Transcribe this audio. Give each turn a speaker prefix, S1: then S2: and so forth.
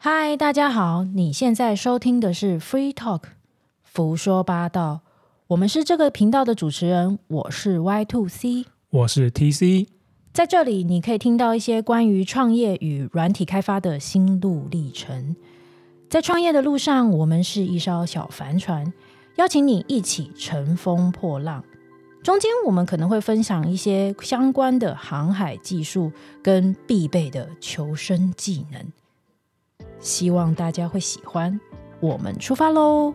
S1: 嗨，大家好！你现在收听的是 Free Talk 福说八道，我们是这个频道的主持人，我是 Y Two C，
S2: 我是 TC，
S1: 在这里你可以听到一些关于创业与软体开发的心路历程。在创业的路上，我们是一艘小帆船，邀请你一起乘风破浪。中间我们可能会分享一些相关的航海技术跟必备的求生技能。希望大家会喜欢，我们出发喽！